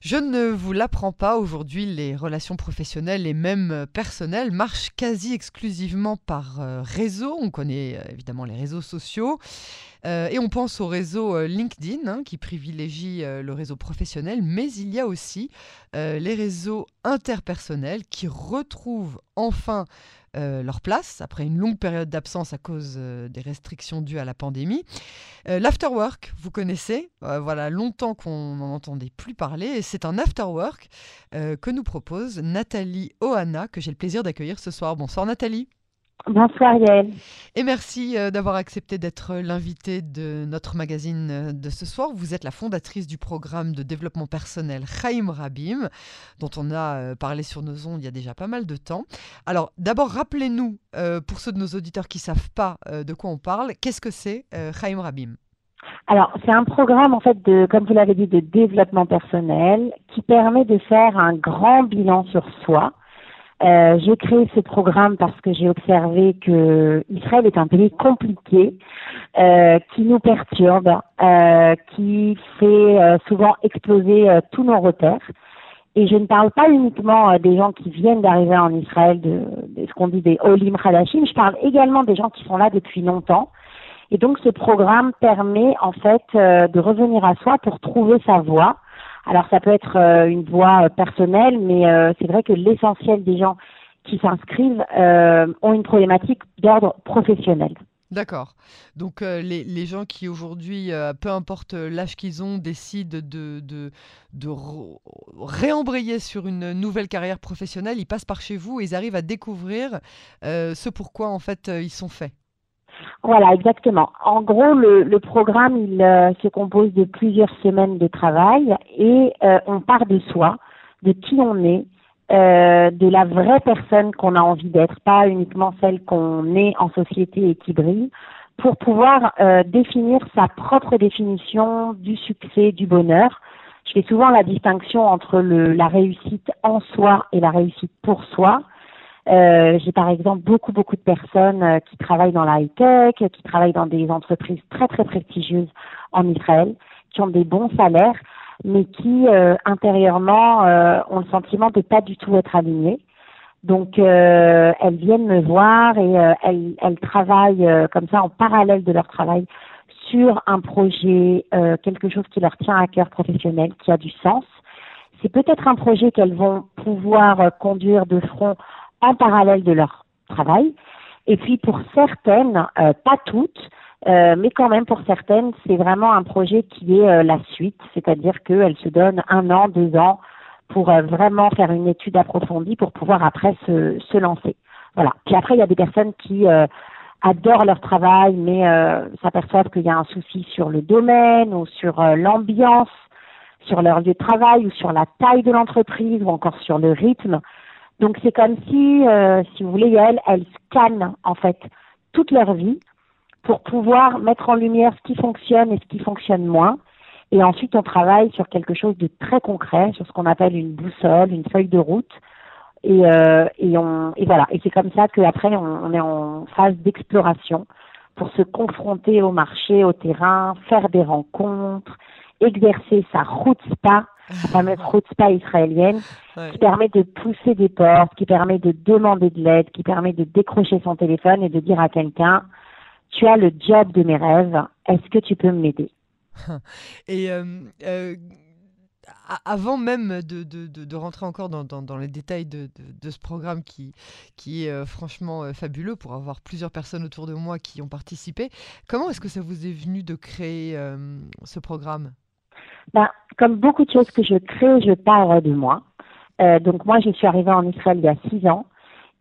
Je ne vous l'apprends pas, aujourd'hui les relations professionnelles et même personnelles marchent quasi exclusivement par euh, réseau. On connaît euh, évidemment les réseaux sociaux. Euh, et on pense au réseau LinkedIn hein, qui privilégie le réseau professionnel, mais il y a aussi les réseaux interpersonnels qui retrouvent enfin euh, leur place après une longue période d'absence à cause euh, des restrictions dues à la pandémie. Euh, l'afterwork, vous connaissez, voilà longtemps qu'on n'en entendait plus parler, et c'est un afterwork que nous propose Nathalie Ohana, que j'ai le plaisir d'accueillir ce soir. Bonsoir Nathalie. Bonsoir Yael. Et merci euh, d'avoir accepté d'être l'invité de notre magazine euh, de ce soir. Vous êtes la fondatrice du programme de développement personnel Chaim Rabim, dont on a euh, parlé sur nos ondes il y a déjà pas mal de temps. Alors d'abord, rappelez-nous, pour ceux de nos auditeurs qui ne savent pas de quoi on parle, qu'est-ce que c'est Chaim Rabim? Alors, c'est un programme, en fait, de, comme vous l'avez dit, de développement personnel qui permet de faire un grand bilan sur soi, euh, j'ai créé ce programme parce que j'ai observé que Israël est un pays compliqué, euh, qui nous perturbe, euh, qui fait euh, souvent exploser tous nos repères. Et je ne parle pas uniquement des gens qui viennent d'arriver en Israël, de, de ce qu'on dit des Olim Hadashim, je parle également des gens qui sont là depuis longtemps. Et donc ce programme permet en fait de revenir à soi pour trouver sa voie alors ça peut être euh, une voie euh, personnelle, mais euh, c'est vrai que l'essentiel des gens qui s'inscrivent ont une problématique d'ordre professionnel. D'accord. Donc les, gens qui aujourd'hui, peu importe l'âge qu'ils ont, décident de, de, de réembrayer sur une nouvelle carrière professionnelle, ils passent par chez vous et ils arrivent à découvrir ce pourquoi en fait ils sont faits. Voilà, exactement. En gros, le, programme, il euh, se compose de plusieurs semaines de travail et euh, on part de soi, de qui on est, euh, de la vraie personne qu'on a envie d'être, pas uniquement celle qu'on est en société et qui brille, pour pouvoir définir sa propre définition du succès, du bonheur. Je fais souvent la distinction entre le, la réussite en soi et la réussite pour soi. Euh, j'ai par exemple beaucoup beaucoup de personnes euh, qui travaillent dans la high tech, qui travaillent dans des entreprises très très prestigieuses en Israël, qui ont des bons salaires, mais qui euh, intérieurement ont le sentiment de pas du tout être alignées. Donc elles viennent me voir et elles, elles travaillent comme ça en parallèle de leur travail sur un projet, quelque chose qui leur tient à cœur professionnel, qui a du sens. C'est peut-être un projet qu'elles vont pouvoir conduire de front en parallèle de leur travail. Et puis pour certaines, euh, pas toutes, euh, mais quand même pour certaines, c'est vraiment un projet qui est euh, la suite, c'est-à-dire qu'elles se donnent un an, deux ans pour vraiment faire une étude approfondie pour pouvoir après se, se lancer. Voilà. Puis après, il y a des personnes qui adorent leur travail, mais s'aperçoivent qu'il y a un souci sur le domaine ou sur l'ambiance, sur leur lieu de travail ou sur la taille de l'entreprise ou encore sur le rythme. Donc c'est comme si, euh, si vous voulez, elles, elles scannent en fait toute leur vie pour pouvoir mettre en lumière ce qui fonctionne et ce qui fonctionne moins. Et ensuite, on travaille sur quelque chose de très concret, sur ce qu'on appelle une boussole, une feuille de route. Et, euh, et, on, et voilà. Et c'est comme ça qu'après, on, on est en phase d'exploration pour se confronter au marché, au terrain, faire des rencontres, exercer sa route spa, la fameuse route spa israélienne, qui permet de pousser des portes, qui permet de demander de l'aide, qui permet de décrocher son téléphone et de dire à quelqu'un, tu as le job de mes rêves, est-ce que tu peux m'aider? Et euh, euh, avant même de, de, de, rentrer encore dans, dans, dans les détails de, ce programme qui, qui est euh, franchement fabuleux pour avoir plusieurs personnes autour de moi qui ont participé, comment est-ce que ça vous est venu de créer ce programme? Ben, comme beaucoup de choses que je crée, je parle de moi. Euh, donc moi, je suis arrivée en Israël il y a six ans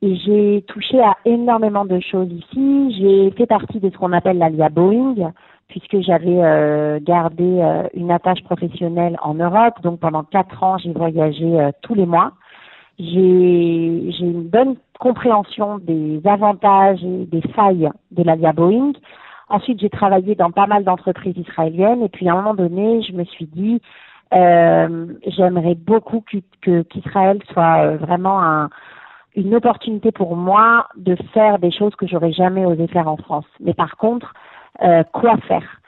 et j'ai touché à énormément de choses ici. J'ai fait partie de ce qu'on appelle l'ALIA Boeing puisque j'avais euh, gardé euh, une attache professionnelle en Europe. Donc pendant quatre ans, j'ai voyagé euh, tous les mois. J'ai une bonne compréhension des avantages et des failles de l'ALIA Boeing. Ensuite, j'ai travaillé dans pas mal d'entreprises israéliennes et puis à un moment donné, je me suis dit, euh, j'aimerais beaucoup que qu'Israël soit euh, vraiment un, une opportunité pour moi de faire des choses que j'aurais jamais osé faire en France. Mais par contre, euh, quoi faire?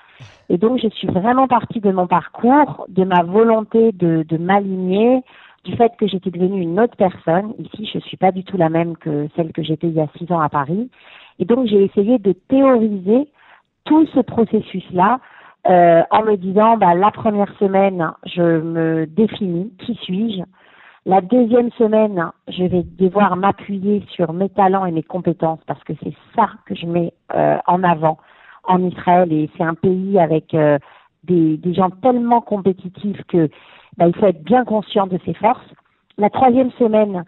Et donc, je suis vraiment partie de mon parcours, de ma volonté de, de m'aligner, du fait que j'étais devenue une autre personne. Ici, je ne suis pas du tout la même que celle que j'étais il y a six ans à Paris. Et donc, j'ai essayé de théoriser tout ce processus-là euh, en me disant, bah, la première semaine, je me définis, qui suis-je? La deuxième semaine, je vais devoir m'appuyer sur mes talents et mes compétences parce que c'est ça que je mets euh, en avant en Israël et c'est un pays avec euh, des, des, gens tellement compétitifs que bah, il faut être bien conscient de ses forces. La troisième semaine,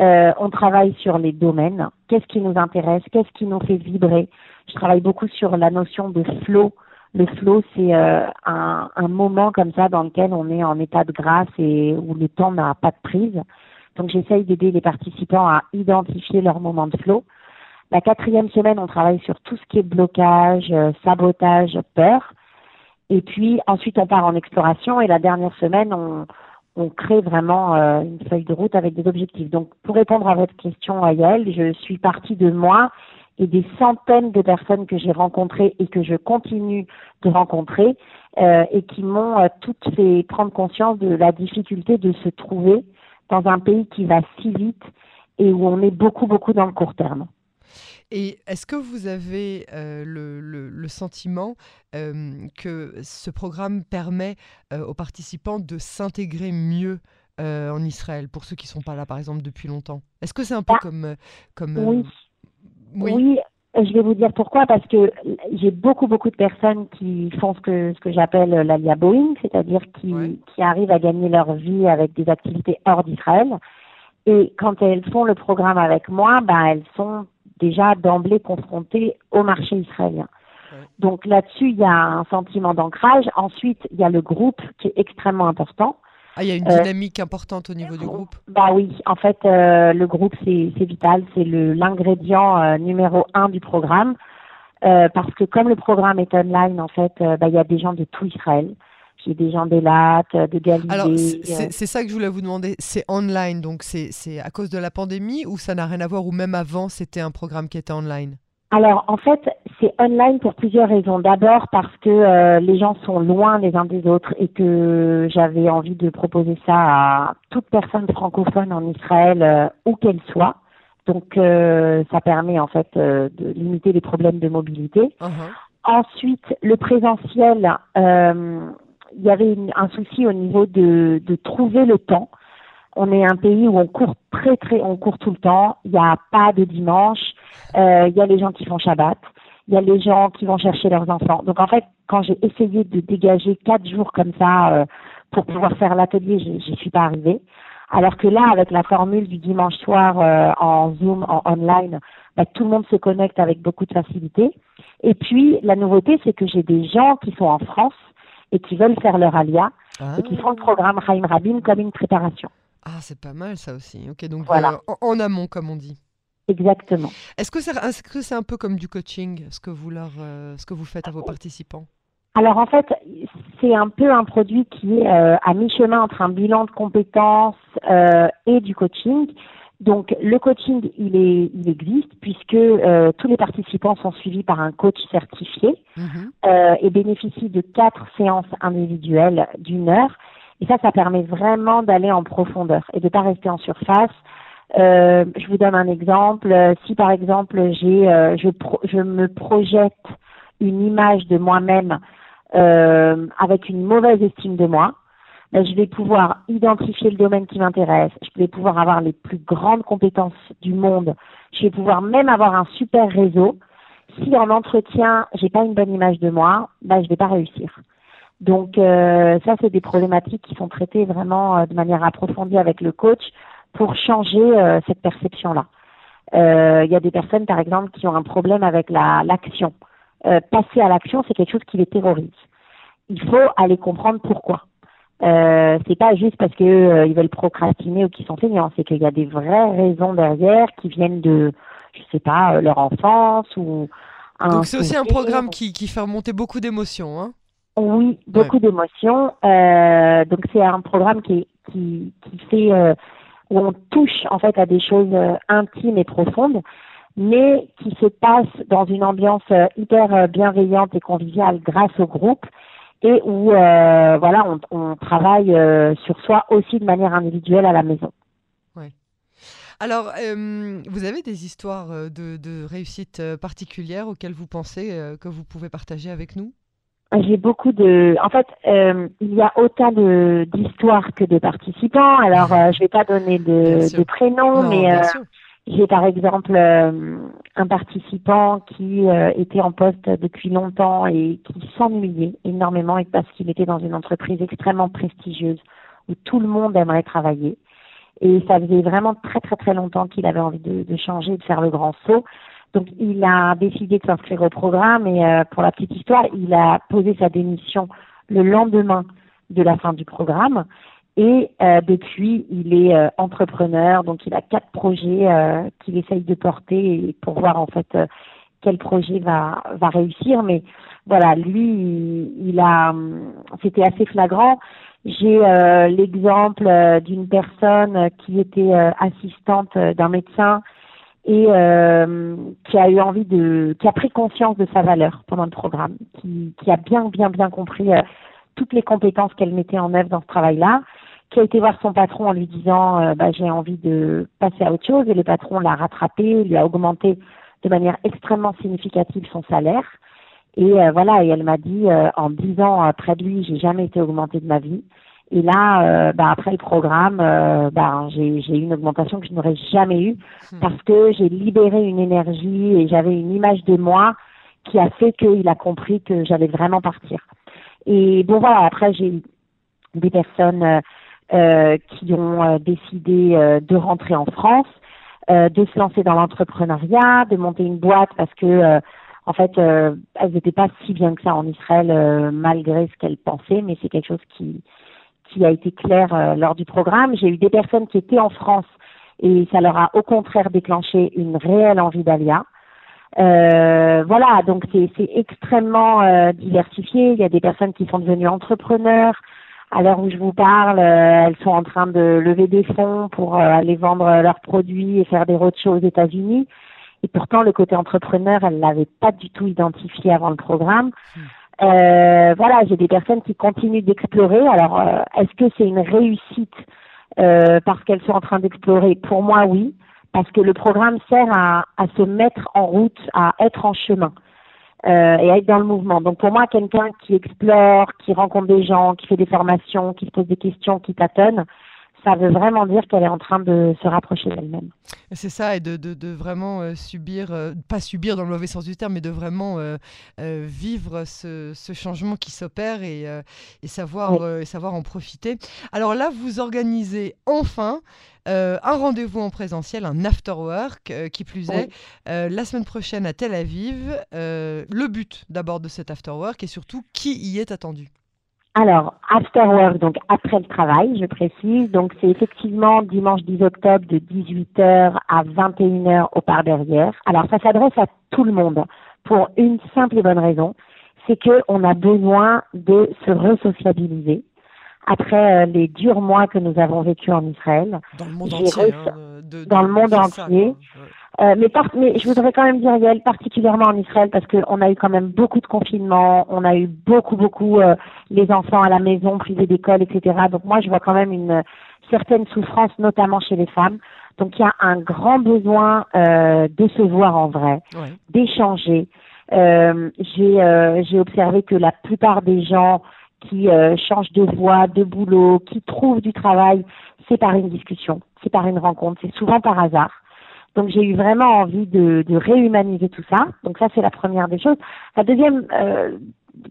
euh, on travaille sur les domaines. Qu'est-ce qui nous intéresse? Qu'est-ce qui nous fait vibrer? Je travaille beaucoup sur la notion de flow. Le flow, c'est euh, un, un, moment comme ça dans lequel on est en état de grâce et où le temps n'a pas de prise. Donc j'essaye d'aider les participants à identifier leur moment de flow. La quatrième semaine, on travaille sur tout ce qui est blocage, euh, sabotage, peur. Et puis ensuite, on part en exploration. Et la dernière semaine, on, on crée vraiment euh, une feuille de route avec des objectifs. Donc, pour répondre à votre question, Ayel, je suis partie de moi et des centaines de personnes que j'ai rencontrées et que je continue de rencontrer euh, et qui m'ont euh, toutes fait prendre conscience de la difficulté de se trouver dans un pays qui va si vite et où on est beaucoup, beaucoup dans le court terme. Et est-ce que vous avez euh, le, le, le, sentiment euh, que ce programme permet euh, aux participants de s'intégrer mieux en Israël, pour ceux qui ne sont pas là, par exemple, depuis longtemps? Est-ce que c'est un peu ah, comme... comme oui. oui? oui. Je vais vous dire pourquoi, parce que j'ai beaucoup, beaucoup de personnes qui font ce que, ce que j'appelle l'alia Boeing, c'est-à-dire qui, qui arrivent à gagner leur vie avec des activités hors d'Israël. Et quand elles font le programme avec moi, ben, elles sont déjà d'emblée confrontés au marché israélien. Donc là-dessus, il y a un sentiment d'ancrage. Ensuite, il y a le groupe qui est extrêmement important. Ah, il y a une dynamique euh, importante au niveau du groupe. Bah oui, en fait, euh, le groupe c'est vital, c'est l'ingrédient euh, numéro un du programme, parce que comme le programme est online, en fait, bah, il y a des gens de tout Israël. J'ai des gens d'Elat, de Galilée. Alors, c'est ça que je voulais vous demander. C'est online, donc c'est à cause de la pandémie ou ça n'a rien à voir ou même avant, c'était un programme qui était online? Alors en fait, c'est online pour plusieurs raisons. D'abord parce que euh, les gens sont loin les uns des autres et que j'avais envie de proposer ça à toute personne francophone en Israël, euh, où qu'elle soit. Donc euh, ça permet en fait de limiter les problèmes de mobilité. Uh -huh. Ensuite, le présentiel il y avait une, un souci au niveau de, de, trouver le temps. On est un pays où on court très très, on court tout le temps. Il n'y a pas de dimanche. Euh, il y a les gens qui font Shabbat. Il y a les gens qui vont chercher leurs enfants. Donc en fait, quand j'ai essayé de dégager quatre jours comme ça euh, pour pouvoir faire l'atelier, j'y suis pas arrivée. Alors que là, avec la formule du dimanche soir euh, en Zoom, en online, bah, tout le monde se connecte avec beaucoup de facilité. Et puis, la nouveauté, c'est que j'ai des gens qui sont en France et qui veulent faire leur alia ah. et qui font le programme Chaim Rabin comme une préparation. Ah, c'est pas mal ça aussi. Ok, donc voilà. Euh, en, en, amont, comme on dit. Exactement. Est-ce que c'est est -ce c'est un peu comme du coaching, ce que vous, leur, euh, ce que vous faites à vos participants? Alors en fait, c'est un peu un produit qui est euh, à mi-chemin entre un bilan de compétences euh, et du coaching. Donc le coaching, il, est, il existe puisque euh, tous les participants sont suivis par un coach certifié -hmm. euh, et bénéficient de quatre séances individuelles d'une heure. Et ça, ça permet vraiment d'aller en profondeur et de ne pas rester en surface. Euh, je vous donne un exemple. Si par exemple j'ai, euh, je, je me projette une image de moi-même euh, avec une mauvaise estime de moi, ben, je vais pouvoir identifier le domaine qui m'intéresse, je vais pouvoir avoir les plus grandes compétences du monde, je vais pouvoir même avoir un super réseau. Si en entretien, j'ai pas une bonne image de moi, ben, je vais pas réussir. Donc euh, ça, c'est des problématiques qui sont traitées vraiment euh, de manière approfondie avec le coach pour changer euh, cette perception-là. Euh, il y a des personnes, par exemple, qui ont un problème avec la l'action. Euh, passer à l'action, c'est quelque chose qui les terrorise. Il faut aller comprendre pourquoi. Euh, c'est pas juste parce que euh, ils veulent procrastiner ou qu'ils sont feignants, c'est qu'il y a des vraies raisons derrière qui viennent de, je sais pas, euh, leur enfance ou. Un Donc c'est aussi un programme qui, qui fait remonter beaucoup d'émotions, hein Oui, beaucoup ouais. d'émotions. Euh, donc c'est un programme qui qui, qui fait où on touche en fait à des choses intimes et profondes. mais qui se passe dans une ambiance hyper bienveillante et conviviale grâce au groupe et où voilà on, on travaille sur soi aussi de manière individuelle à la maison. Alors, euh, vous avez des histoires euh, de, réussite euh, particulières auxquelles vous pensez que vous pouvez partager avec nous? J'ai beaucoup de. En fait, il y a autant d'histoires que de participants. Alors, je ne vais pas donner de, prénoms, mais j'ai par exemple un participant qui était en poste depuis longtemps et qui s'ennuyait énormément parce qu'il était dans une entreprise extrêmement prestigieuse où tout le monde aimerait travailler. Et ça faisait vraiment très très très longtemps qu'il avait envie de, de, changer, de faire le grand saut. Donc il a décidé de s'inscrire au programme et euh, pour la petite histoire, il a posé sa démission le lendemain de la fin du programme. Et euh, depuis, il est euh, entrepreneur, donc il a quatre projets qu'il essaye de porter pour voir en fait quel projet va va réussir. Mais voilà, lui, il a, c'était assez flagrant. J'ai euh, l'exemple euh, d'une personne qui était euh, assistante d'un médecin et qui a eu envie de, qui a pris conscience de sa valeur pendant le programme, qui, qui a bien, bien, bien compris toutes les compétences qu'elle mettait en œuvre dans ce travail-là, qui a été voir son patron en lui disant bah, j'ai envie de passer à autre chose et le patron l'a rattrapé, lui a augmenté de manière extrêmement significative son salaire. Et euh, voilà, et elle m'a dit, euh, en dix ans euh, près de lui, j'ai jamais été augmentée de ma vie. Et là, bah, après le programme, bah, j'ai eu une augmentation que je n'aurais jamais eue hmm. parce que j'ai libéré une énergie et j'avais une image de moi qui a fait qu'il a compris que j'allais vraiment partir. Et bon voilà, après j'ai eu des personnes qui ont décidé de rentrer en France, de se lancer dans l'entrepreneuriat, de monter une boîte parce que en fait, euh, elles n'étaient pas si bien que ça en Israël, euh, malgré ce qu'elles pensaient, mais c'est quelque chose qui, qui a été clair euh, lors du programme. J'ai eu des personnes qui étaient en France et ça leur a au contraire déclenché une réelle envie d'Alia. voilà, donc c'est extrêmement diversifié. Il y a des personnes qui sont devenues entrepreneurs. À l'heure où je vous parle, elles sont en train de lever des fonds pour aller vendre leurs produits et faire des roadshows aux États-Unis. Et pourtant, le côté entrepreneur, elle l'avait pas du tout identifié avant le programme. Hmm. Euh, voilà, j'ai des personnes qui continuent d'explorer. Alors, euh, est-ce que c'est une réussite euh, parce qu'elles sont en train d'explorer? Pour moi, oui, parce que le programme sert à, à se mettre en route, à être en chemin euh, et être dans le mouvement. Donc, pour moi, quelqu'un qui explore, qui rencontre des gens, qui fait des formations, qui se pose des questions, qui tâtonne, ça veut vraiment dire qu'elle est en train de se rapprocher d'elle-même. C'est ça, et de, de, vraiment euh, subir, euh, pas subir dans le mauvais sens du terme, mais de vraiment euh, vivre ce, ce, changement qui s'opère et, et, savoir, savoir en profiter. Alors là, vous organisez enfin un rendez-vous en présentiel, un after work, qui plus est, la semaine prochaine à Tel Aviv. le but d'abord de cet after work et surtout qui y est attendu? Alors, after work, donc après le travail, je précise. Donc, c'est effectivement dimanche 10 octobre de 18h à 21h au par derrière. Alors, ça s'adresse à tout le monde pour une simple et bonne raison. C'est qu'on a besoin de se resociabiliser après euh, les durs mois que nous avons vécus en Israël. Dans le monde entier. Hein, dans le monde entier. Euh, mais, mais je voudrais quand même dire, Yael, particulièrement en Israël, parce qu'on a eu quand même beaucoup de confinements, on a eu beaucoup, beaucoup euh, les enfants à la maison, privés d'école, etc. Donc moi, je vois quand même une certaine souffrance, notamment chez les femmes. Donc il y a un grand besoin euh, de se voir en vrai, d'échanger. Euh, j'ai euh, j'ai observé que la plupart des gens qui changent de voie, de boulot, qui trouvent du travail, c'est par une discussion, c'est par une rencontre, c'est souvent par hasard. Donc j'ai eu vraiment envie de, réhumaniser tout ça. Donc ça c'est la première des choses. La deuxième euh,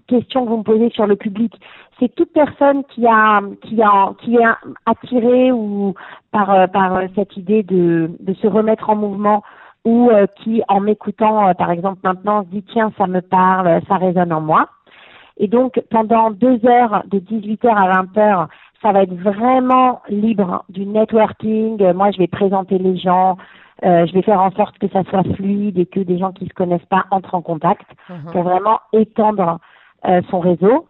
question que vous me posez sur le public, c'est toute personne qui a est attirée ou par euh, par cette idée de se remettre en mouvement ou euh, qui en m'écoutant par exemple maintenant se dit tiens ça me parle, ça résonne en moi. Et donc pendant deux heures de 18h à 20h ça va être vraiment libre du networking. Moi, je vais présenter les gens, euh, je vais faire en sorte que ça soit fluide et que des gens qui ne se connaissent pas entrent en contact uh-huh. pour vraiment étendre euh, son réseau.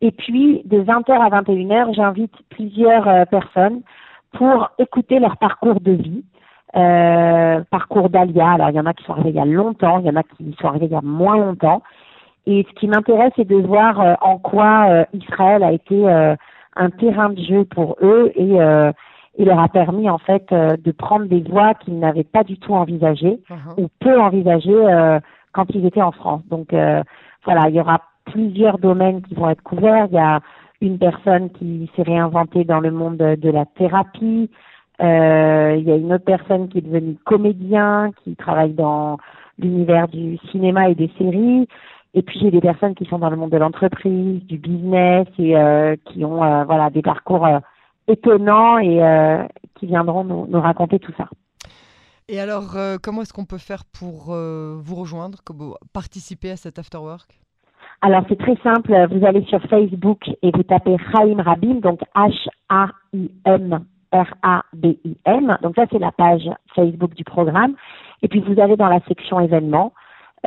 Et puis, de 20h à 21h, j'invite plusieurs euh, personnes pour écouter leur parcours de vie, parcours d'Alia. Alors, il y en a qui sont arrivés il y a longtemps, il y en a qui sont arrivés il y a moins longtemps. Et ce qui m'intéresse, c'est de voir en quoi Israël a été un terrain de jeu pour eux et il leur a permis en fait de prendre des voies qu'ils n'avaient pas du tout envisagées uh-huh. ou peu envisagées quand ils étaient en France. Donc voilà, il y aura plusieurs domaines qui vont être couverts. Il y a une personne qui s'est réinventée dans le monde de la thérapie. Euh, il y a une autre personne qui est devenue comédien, qui travaille dans l'univers du cinéma et des séries. Et puis j'ai des personnes qui sont dans le monde de l'entreprise, du business et euh, qui ont euh, voilà des parcours étonnants et qui viendront nous, nous, raconter tout ça. Et alors, comment est-ce qu'on peut faire pour vous rejoindre, participer à cet after work? Alors c'est très simple, vous allez sur Facebook et vous tapez Chaim Rabim, donc H-A-I-M R-A-B-I-M. Donc ça c'est la page Facebook du programme. Et puis vous allez dans la section événements.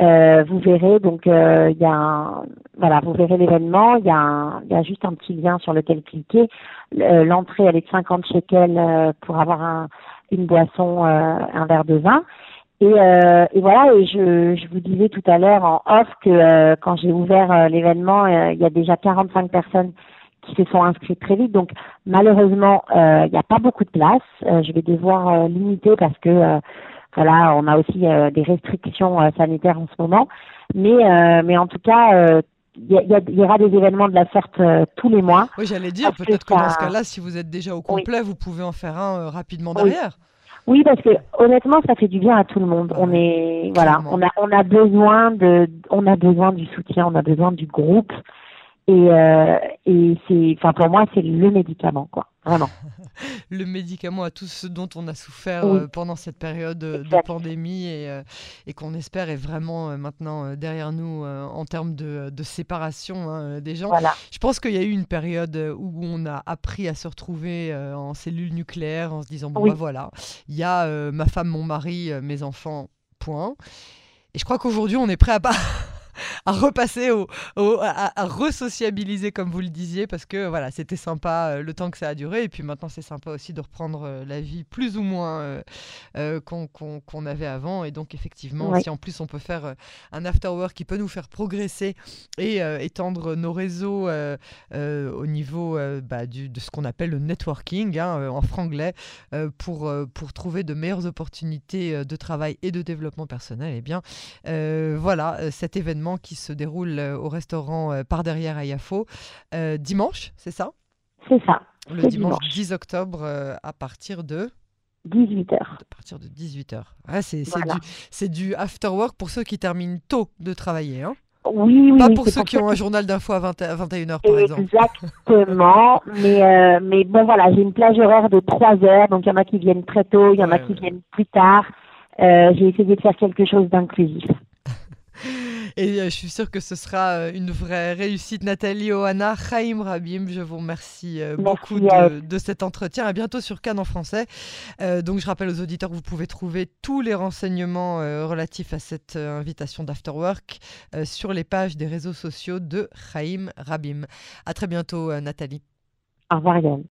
Euh, vous verrez donc euh, il y a voilà vous verrez l'événement il y a il y a juste un petit lien sur lequel cliquer l'entrée elle est de 50 shekels euh, pour avoir un, une boisson un verre de vin et, et, voilà, et je, je, vous disais tout à l'heure en off que euh, quand j'ai ouvert euh, l'événement, euh, il y a déjà 45 personnes qui se sont inscrites très vite. Donc malheureusement, il n'y a pas beaucoup de place. je vais devoir limiter parce que voilà, on a aussi des restrictions sanitaires en ce moment. Mais, mais en tout cas, il y, y, aura des événements de la sorte tous les mois. Oui, j'allais dire, peut-être que, dans ce cas-là, si vous êtes déjà au complet, vous pouvez en faire un rapidement derrière. Oui, parce que honnêtement, ça fait du bien à tout le monde. On est, voilà, on a, on a besoin de, on a besoin du soutien, on a besoin du groupe, et, euh, et c'est, enfin pour moi, c'est le médicament, quoi, vraiment. le médicament à tout ce dont on a souffert euh, pendant cette période de pandémie et, euh, et qu'on espère est vraiment euh, maintenant derrière nous en termes de, de séparation hein, des gens. Je pense qu'il y a eu une période où on a appris à se retrouver en cellule nucléaire en se disant bon bah voilà, il y a ma femme, mon mari, mes enfants, point. Et je crois qu'aujourd'hui on est prêt à pas à repasser, au, à, à re-sociabiliser, comme vous le disiez, parce que voilà, c'était sympa euh, le temps que ça a duré. Et puis maintenant, c'est sympa aussi de reprendre euh, la vie plus ou moins euh, qu'on avait avant. Et donc, effectivement, si en plus on peut faire un after work qui peut nous faire progresser et étendre nos réseaux au niveau bah, du, de ce qu'on appelle le networking hein, en franglais pour, pour trouver de meilleures opportunités de travail et de développement personnel, et eh bien voilà cet événement qui se déroule euh, au restaurant euh, par derrière à Yafo euh, dimanche, c'est ça? C'est ça. Le dimanche, 10 octobre à partir de 18h. À partir de 18h. c'est du, after work pour ceux qui terminent tôt de travailler. Hein oui, oui. Pas pour ceux qui ont un journal d'info à, 21h, par exemple. Exactement. mais, mais bon, voilà, j'ai une plage horaire de 3 heures. Donc, il y en a qui viennent très tôt, il y en a qui viennent plus tard. j'ai essayé de faire quelque chose d'inclusif. Et euh, je suis sûre que ce sera euh, une vraie réussite. Nathalie Oana, Chaim Rabim, je vous remercie euh, beaucoup de, cet entretien. À bientôt sur Cannes en français. donc je rappelle aux auditeurs que vous pouvez trouver tous les renseignements relatifs à cette invitation d'Afterwork sur les pages des réseaux sociaux de Chaim Rabim. À très bientôt Nathalie. Au revoir Yann.